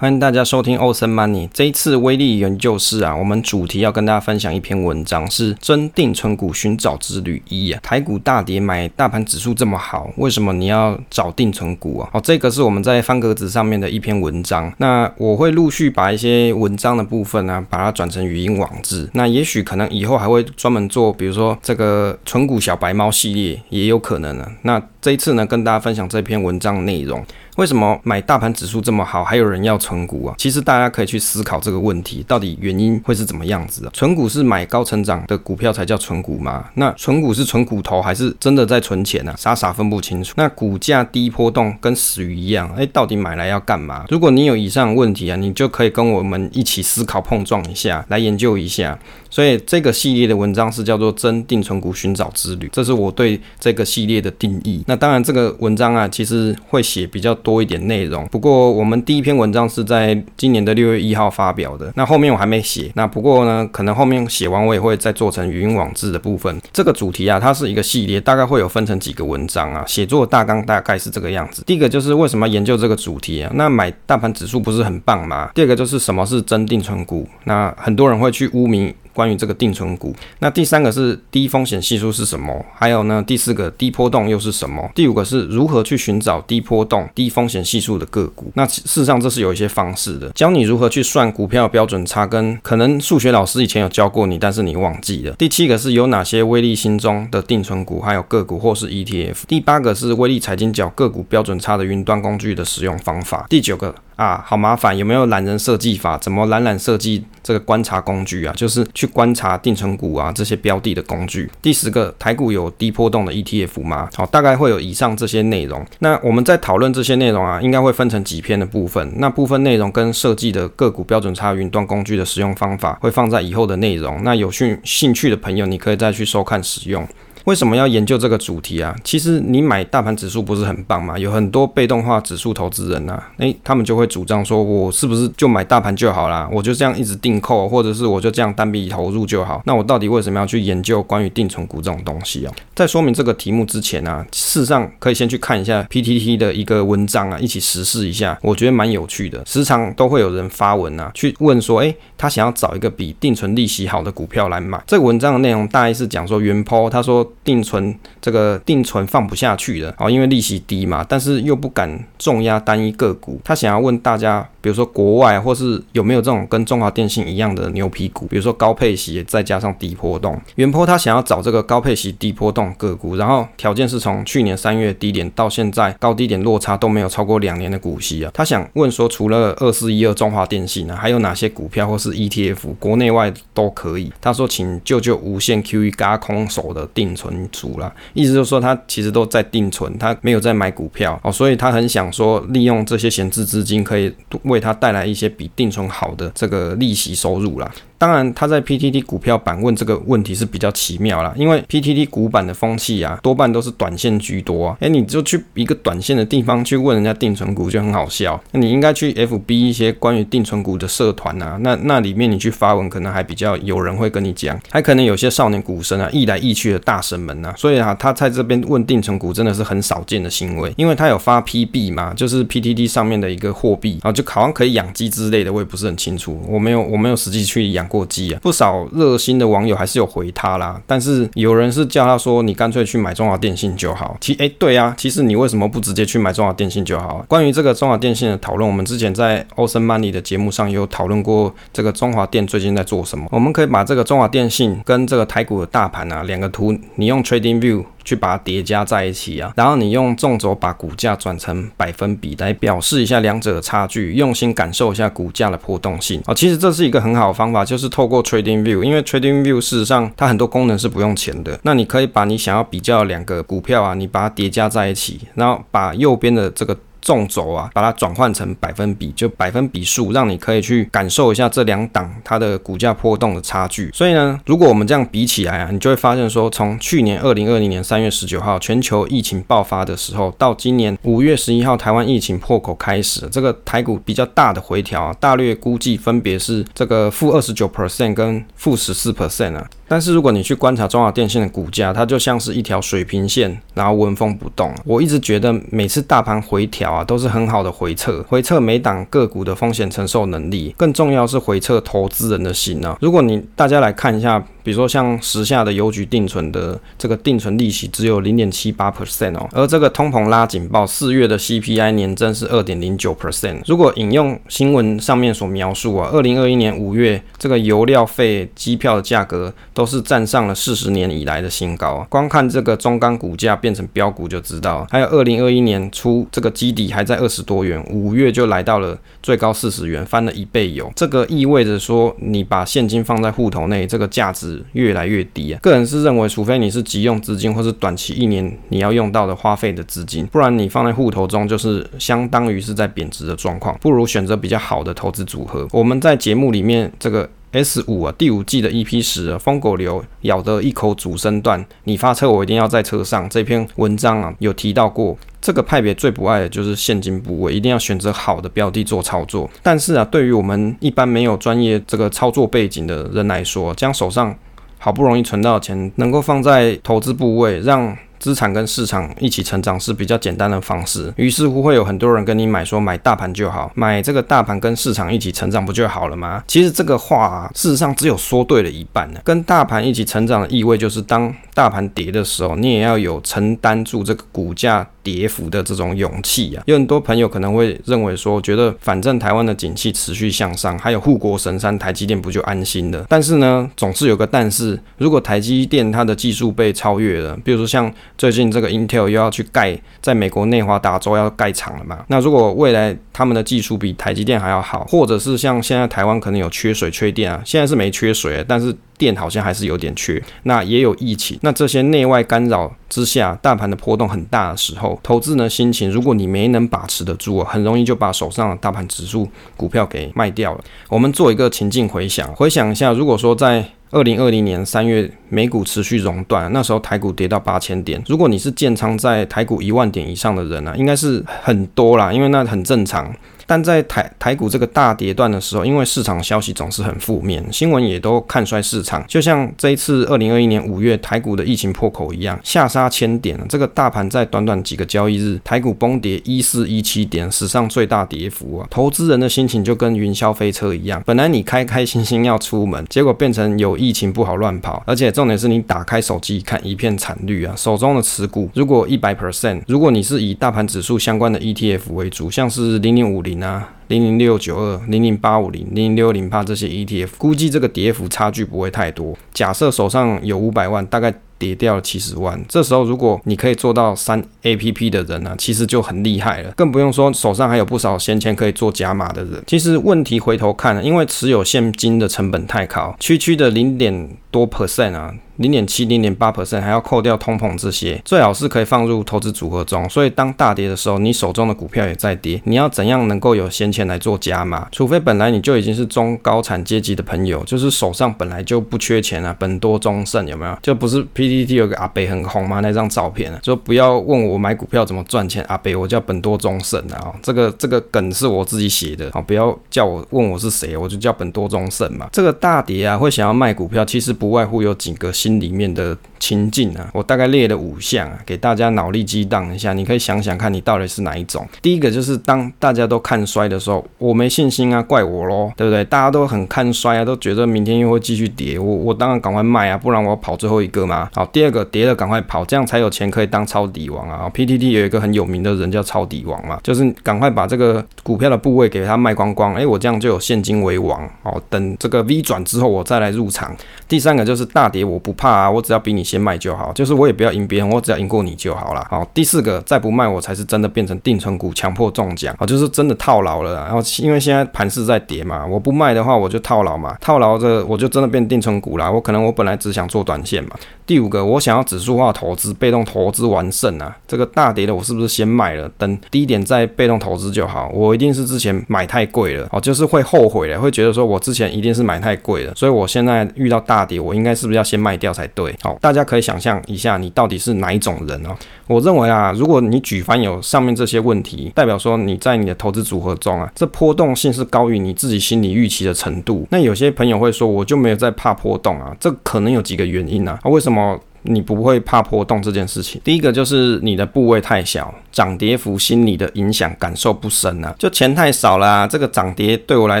欢迎大家收听欧森 Money。这一次威力研究室啊，我们主题要跟大家分享一篇文章，是真定存股寻找之旅一啊。台股大跌，买大盘指数这么好，为什么你要找定存股啊？哦，这个是我们在方格子上面的一篇文章。那我会陆续把一些文章的部分呢、啊，把它转成语音网志。那也许可能以后还会专门做，比如说这个存股小白猫系列，也有可能呢。那这一次呢，跟大家分享这篇文章内容。为什么买大盘指数这么好，还有人要存股啊？其实大家可以去思考这个问题，到底原因会是怎么样子啊？存股是买高成长的股票才叫存股吗？那存股是存骨头，还是真的在存钱啊？傻傻分不清楚。那股价低波动跟死鱼一样，哎，到底买来要干嘛？如果你有以上问题啊，你就可以跟我们一起思考碰撞一下，来研究一下。所以这个系列的文章是叫做“真定存股寻找之旅”，这是我对这个系列的定义。那当然，这个文章啊，其实会写比较多一点内容。不过，我们第一篇文章是在今年的六月一号发表的。那后面我还没写。那不过呢，可能后面写完我也会再做成语音网志的部分。这个主题啊，它是一个系列，大概会有分成几个文章啊。写作大纲大概是这个样子。第一个就是为什么研究这个主题啊？那买大盘指数不是很棒吗？第二个就是什么是真定存股？那很多人会去污名。关于这个定存股，那第三个是低风险系数是什么？还有呢，第四个低波动又是什么？第五个是如何去寻找低波动、低风险系数的个股？那事实上这是有一些方式的，教你如何去算股票标准差，跟可能数学老师以前有教过你，但是你忘记了。第七个是有哪些威力心中的定存股，还有个股或是 ETF。第八个是威力财经角个股标准差的云端工具的使用方法。第九个。啊，好麻烦！有没有懒人设计法？怎么懒懒设计这个观察工具啊？就是去观察定存股啊这些标的的工具。第十个，台股有低波动的 ETF 吗？好，大概会有以上这些内容。那我们在讨论这些内容啊，应该会分成几篇的部分。那部分内容跟设计的个股标准差云端工具的使用方法，会放在以后的内容。那有兴兴趣的朋友，你可以再去收看使用。为什么要研究这个主题啊？其实你买大盘指数不是很棒吗？有很多被动化指数投资人呐、啊，诶，他们就会主张说，我是不是就买大盘就好啦？我就这样一直定扣，或者是我就这样单笔投入就好？那我到底为什么要去研究关于定存股这种东西啊？在说明这个题目之前啊，事实上可以先去看一下 PTT 的一个文章啊，一起实试一下，我觉得蛮有趣的。时常都会有人发文啊，去问说，诶，他想要找一个比定存利息好的股票来买。这个文章的内容大概是讲说，原 po 他说。定存这个定存放不下去了，哦，因为利息低嘛，但是又不敢重压单一个股，他想要问大家，比如说国外或是有没有这种跟中华电信一样的牛皮股，比如说高配息再加上低波动。原坡他想要找这个高配息低波动个股，然后条件是从去年三月低点到现在高低点落差都没有超过两年的股息啊。他想问说，除了二四一二中华电信呢，还有哪些股票或是 ETF 国内外都可以？他说，请救救无限 QE 加空手的定存。足了，意思就是说他其实都在定存，他没有在买股票哦，所以他很想说利用这些闲置资金，可以为他带来一些比定存好的这个利息收入啦。当然，他在 PTT 股票版问这个问题是比较奇妙啦，因为 PTT 股版的风气啊，多半都是短线居多啊。哎，你就去一个短线的地方去问人家定存股就很好笑。那你应该去 FB 一些关于定存股的社团啊，那那里面你去发文，可能还比较有人会跟你讲，还可能有些少年股神啊，意来意去的大神们啊。所以啊，他在这边问定存股真的是很少见的行为，因为他有发 PB 嘛，就是 PTT 上面的一个货币啊，就好像可以养鸡之类的，我也不是很清楚，我没有我没有实际去养。过激啊，不少热心的网友还是有回他啦，但是有人是叫他说，你干脆去买中华电信就好。其哎、对啊，其实你为什么不直接去买中华电信就好？关于这个中华电信的讨论，我们之前在 Awesome Money 的节目上有讨论过，这个中华电最近在做什么？我们可以把这个中华电信跟这个台股的大盘啊两个图，你用 Trading View。去把它叠加在一起啊，然后你用纵轴把股价转成百分比来表示一下两者的差距，用心感受一下股价的波动性啊。其实这是一个很好的方法，就是透过 Trading View，因为 Trading View 事实上它很多功能是不用钱的。那你可以把你想要比较两个股票啊，你把它叠加在一起，然后把右边的这个。纵轴啊，把它转换成百分比，就百分比数，让你可以去感受一下这两档它的股价波动的差距。所以呢，如果我们这样比起来啊，你就会发现说，从去年二零二零年三月十九号全球疫情爆发的时候，到今年五月十一号台湾疫情破口开始，这个台股比较大的回调啊，大略估计分别是这个负二十九 percent 跟负十四 percent 啊。但是如果你去观察中华电信的股价，它就像是一条水平线，然后纹风不动。我一直觉得每次大盘回调。都是很好的回撤，回撤每档个股的风险承受能力，更重要是回撤投资人的心啊。如果你大家来看一下。比如说像时下的邮局定存的这个定存利息只有零点七八 percent 哦，而这个通膨拉警报，四月的 CPI 年增是二点零九 percent。如果引用新闻上面所描述啊，二零二一年五月这个油料费、机票的价格都是站上了四十年以来的新高啊。光看这个中钢股价变成标股就知道。还有二零二一年初这个基底还在二十多元，五月就来到了最高四十元，翻了一倍有。这个意味着说，你把现金放在户头内，这个价值。越来越低啊！个人是认为，除非你是急用资金，或是短期一年你要用到的花费的资金，不然你放在户头中就是相当于是在贬值的状况，不如选择比较好的投资组合。我们在节目里面这个 S 五啊，第五季的 EP 十啊，疯狗流咬得一口主升段，你发车我一定要在车上。这篇文章啊有提到过。这个派别最不爱的就是现金部位，一定要选择好的标的做操作。但是啊，对于我们一般没有专业这个操作背景的人来说，将手上好不容易存到钱，能够放在投资部位，让资产跟市场一起成长是比较简单的方式。于是乎会有很多人跟你买说，买大盘就好，买这个大盘跟市场一起成长不就好了吗？其实这个话啊，事实上只有说对了一半呢。跟大盘一起成长的意味就是，当大盘跌的时候，你也要有承担住这个股价。跌幅的这种勇气啊，有很多朋友可能会认为说，觉得反正台湾的景气持续向上，还有护国神山台积电不就安心了？但是呢，总是有个但是，如果台积电它的技术被超越了，比如说像最近这个 Intel 又要去盖在美国内华达州要盖厂了嘛，那如果未来他们的技术比台积电还要好，或者是像现在台湾可能有缺水缺电啊，现在是没缺水，但是。电好像还是有点缺，那也有疫情，那这些内外干扰之下，大盘的波动很大的时候，投资人的心情，如果你没能把持得住，很容易就把手上的大盘指数股票给卖掉了。我们做一个情境回想，回想一下，如果说在二零二零年三月美股持续熔断，那时候台股跌到八千点，如果你是建仓在台股一万点以上的人呢、应该是很多啦，因为那很正常。但在台台股这个大跌段的时候，因为市场消息总是很负面，新闻也都看衰市场，就像这一次二零二一年五月台股的疫情破口一样，下杀千点，这个大盘在短短几个交易日，台股崩跌一四一七点，史上最大跌幅啊！投资人的心情就跟云霄飞车一样，本来你开开心心要出门，结果变成有疫情不好乱跑，而且重点是你打开手机一看一片惨绿啊！手中的持股如果一百 percent，如果你是以大盘指数相关的 ETF 为主，像是零零五零。那，零零六九二、零零八五零、零零六零八这些 ETF，估计这个跌幅差距不会太多。假设手上有五百万，大概跌掉了七十万，这时候如果你可以做到三 APP 的人呢、其实就很厉害了。更不用说手上还有不少闲钱可以做加码的人。其实问题回头看，因为持有现金的成本太高，区区的零点多 percent 啊。零点七、零点八 percent，还要扣掉通膨这些，最好是可以放入投资组合中。所以当大跌的时候，你手中的股票也在跌，你要怎样能够有闲钱来做加码？除非本来你就已经是中高产阶级的朋友，就是手上本来就不缺钱啊，本多终胜有没有？就不是 PTT 有个阿北很红嘛？那张照片啊，就不要问我买股票怎么赚钱，阿北我叫本多忠胜啊。这个这个梗是我自己写的啊，不要叫我问我是谁，我就叫本多忠胜嘛。这个大跌啊，会想要卖股票，其实不外乎有几个心里面的情境啊，我大概列了五项啊，给大家脑力激荡一下，你可以想想看你到底是哪一种。第一个就是当大家都看衰的时候，我没信心啊，怪我咯，对不对？大家都很看衰啊，都觉得明天又会继续跌，我我当然赶快卖啊，不然我要跑最后一个嘛。好，第二个跌了赶快跑，这样才有钱可以当抄底王啊。PTT 有一个很有名的人叫抄底王嘛，就是赶快把这个股票的部位给他卖光光，哎，我这样就有现金为王。好，等这个 V 转之后我再来入场。第三个就是大跌我不怕啊。我只要比你先卖就好，就是我也不要赢别人，我只要赢过你就好了。好，第四个再不卖，我才是真的变成定存股，强迫中奖啊，就是真的套牢了。然后因为现在盘势在跌嘛，我不卖的话我就套牢嘛，套牢着我就真的变定存股了。我可能我本来只想做短线嘛。第五个，我想要指数化投资，被动投资完胜啊，这个大跌的我是不是先卖了，等低点再被动投资就好？我一定是之前买太贵了哦，就是会后悔的，会觉得说我之前一定是买太贵了，所以我现在遇到大跌，我应该是不是要先卖掉才对？好，大家可以想象一下，你到底是哪一种人哦？我认为啊，如果你举凡有上面这些问题，代表说你在你的投资组合中啊，这波动性是高于你自己心理预期的程度。那有些朋友会说，我就没有在怕波动啊，这可能有几个原因啊。为什么？forma 你不会怕波动这件事情。第一个就是你的部位太小，涨跌幅心理的影响感受不深啊，就钱太少啦，这个涨跌对我来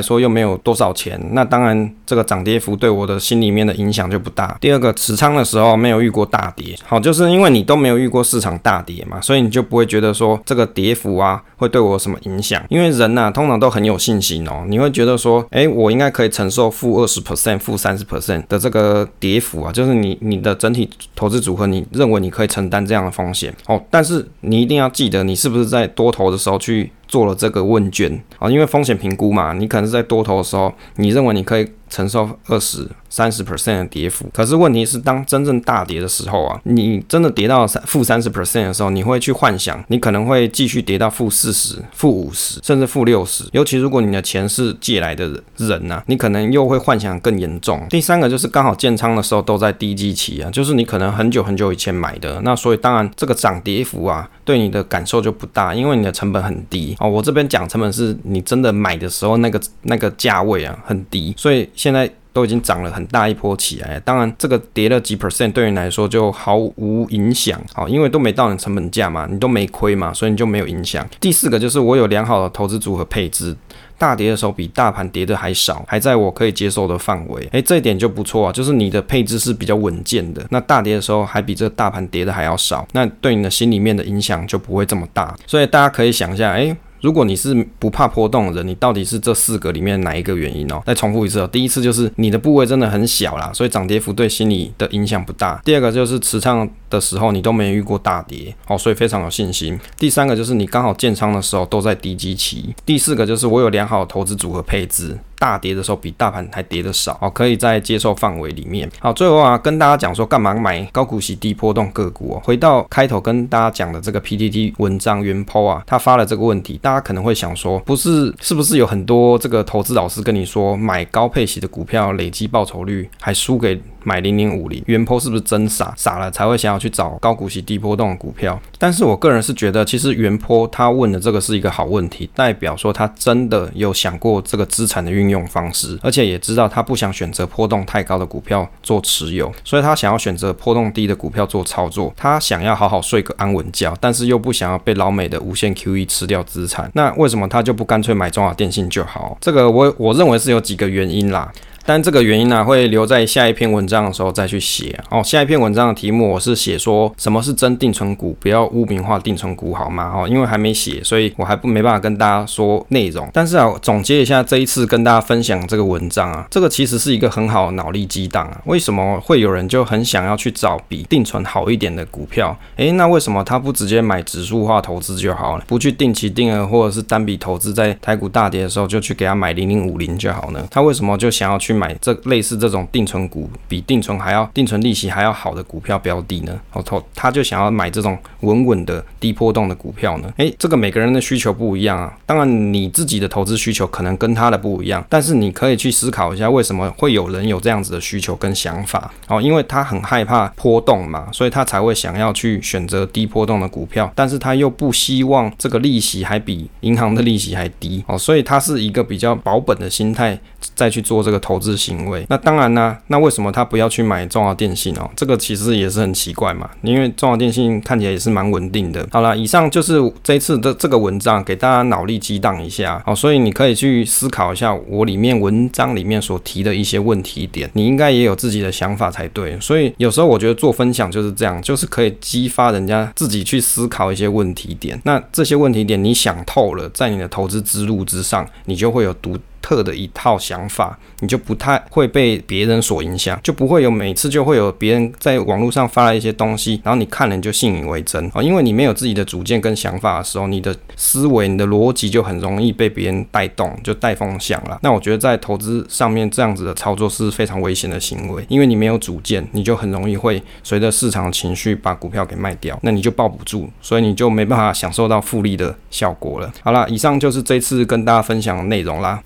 说又没有多少钱，那当然这个涨跌幅对我的心里面的影响就不大。第二个持仓的时候没有遇过大跌，好，就是因为你都没有遇过市场大跌嘛，所以你就不会觉得说这个跌幅啊会对我有什么影响。因为人呐、通常都很有信心哦，你会觉得说，哎，我应该可以承受负二十 percent、负三十 percent 的这个跌幅啊，就是你你的整体投资组合，你认为你可以承担这样的风险哦，但是你一定要记得，你是不是在多头的时候去做了这个问卷啊？因为风险评估嘛，你可能是在多头的时候，你认为你可以。承受二十三十 percent 的跌幅，可是问题是，当真正大跌的时候啊，你真的跌到三负三十 percent 的时候，你会去幻想，你可能会继续跌到负四十、负五十，甚至负六十。尤其如果你的钱是借来的人呐、你可能又会幻想更严重。第三个就是刚好建仓的时候都在低基期啊，就是你可能很久很久以前买的，那所以当然这个涨跌幅啊，对你的感受就不大，因为你的成本很低哦。我这边讲成本是你真的买的时候那个那个价位啊很低，所以。现在都已经涨了很大一波起来，当然这个跌了几 percent 对你来说就毫无影响，好，因为都没到你成本价嘛，你都没亏嘛，所以你就没有影响。第四个就是我有良好的投资组合配置，大跌的时候比大盘跌的还少，还在我可以接受的范围，诶，这一点就不错啊，就是你的配置是比较稳健的。那大跌的时候还比这个大盘跌的还要少，那对你的心里面的影响就不会这么大。所以大家可以想一下，诶。如果你是不怕波动的人，你到底是这四个里面哪一个原因哦？再重复一次哦，第一次就是你的部位真的很小啦，所以涨跌幅对心理的影响不大。第二个就是持仓的时候你都没遇过大跌哦，所以非常有信心。第三个就是你刚好建仓的时候都在低基期。第四个就是我有良好的投资组合配置。大跌的时候比大盘还跌得少哦，可以在接受范围里面。好，最后啊，跟大家讲说干嘛买高股息低波动个股哦。回到开头跟大家讲的这个 PTT 文章原 po 啊，他发了这个问题，大家可能会想说，不是是不是有很多这个投资老师跟你说买高配息的股票累积报酬率还输给买零零五零，原坡是不是真傻傻了才会想要去找高股息低波动的股票？但是我个人是觉得，其实原坡他问的这个是一个好问题，代表说他真的有想过这个资产的运。用方式，而且也知道他不想选择波动太高的股票做持有，所以他想要选择波动低的股票做操作。他想要好好睡个安稳觉，但是又不想要被老美的无限 QE 吃掉资产。那为什么他就不干脆买中华电信就好？这个我我认为是有几个原因啦。但这个原因呢、会留在下一篇文章的时候再去写哦。下一篇文章的题目我是写说什么是真定存股，不要污名化定存股，好吗？哦，因为还没写，所以我还不没办法跟大家说内容。但是啊，总结一下这一次跟大家分享这个文章啊，这个其实是一个很好的脑力激荡啊。为什么会有人就很想要去找比定存好一点的股票？诶，那为什么他不直接买指数化投资就好了？不去定期定额或者是单笔投资，在台股大跌的时候就去给他买零零五零就好呢？他为什么就想要去买这类似这种定存股，比定存还要定存利息还要好的股票标的呢？哦，他他就想要买这种稳稳的低波动的股票呢？诶，这个每个人的需求不一样啊。当然你自己的投资需求可能跟他的不一样，但是你可以去思考一下，为什么会有人有这样子的需求跟想法？哦，因为他很害怕波动嘛，所以他才会想要去选择低波动的股票，但是他又不希望这个利息还比银行的利息还低哦，所以他是一个比较保本的心态再去做这个投资行为。那当然呢，那为什么他不要去买中华电信哦？这个其实也是很奇怪嘛，因为中华电信看起来也是蛮稳定的。好了，以上就是这次的这个文章，给大家脑力激荡一下。好，所以你可以去思考一下我里面文章里面所提的一些问题点，你应该也有自己的想法才对。所以有时候我觉得做分享就是这样，就是可以激发人家自己去思考一些问题点。那这些问题点你想透了，在你的投资之路之上，你就会有独。特的一套想法，你就不太会被别人所影响，就不会有每次就会有别人在网络上发了一些东西，然后你看了你就信以为真啊，因为你没有自己的主见跟想法的时候，你的思维、你的逻辑就很容易被别人带动，就带风向了。那我觉得在投资上面这样子的操作是非常危险的行为，因为你没有主见，你就很容易会随着市场情绪把股票给卖掉，那你就抱不住，所以你就没办法享受到复利的效果了。好了，以上就是这次跟大家分享的内容啦。